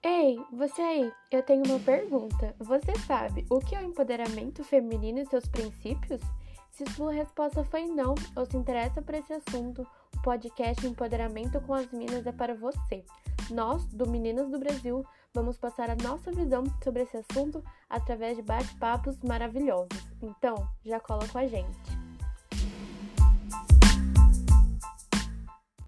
Ei, você aí, eu tenho uma pergunta. Você sabe o que é o empoderamento feminino e seus princípios? Se sua resposta foi não ou se interessa por esse assunto, o podcast Empoderamento com as Minas é para você. Nós, do Meninas do Brasil, vamos passar a nossa visão sobre esse assunto através de bate-papos maravilhosos. Então, já cola com a gente.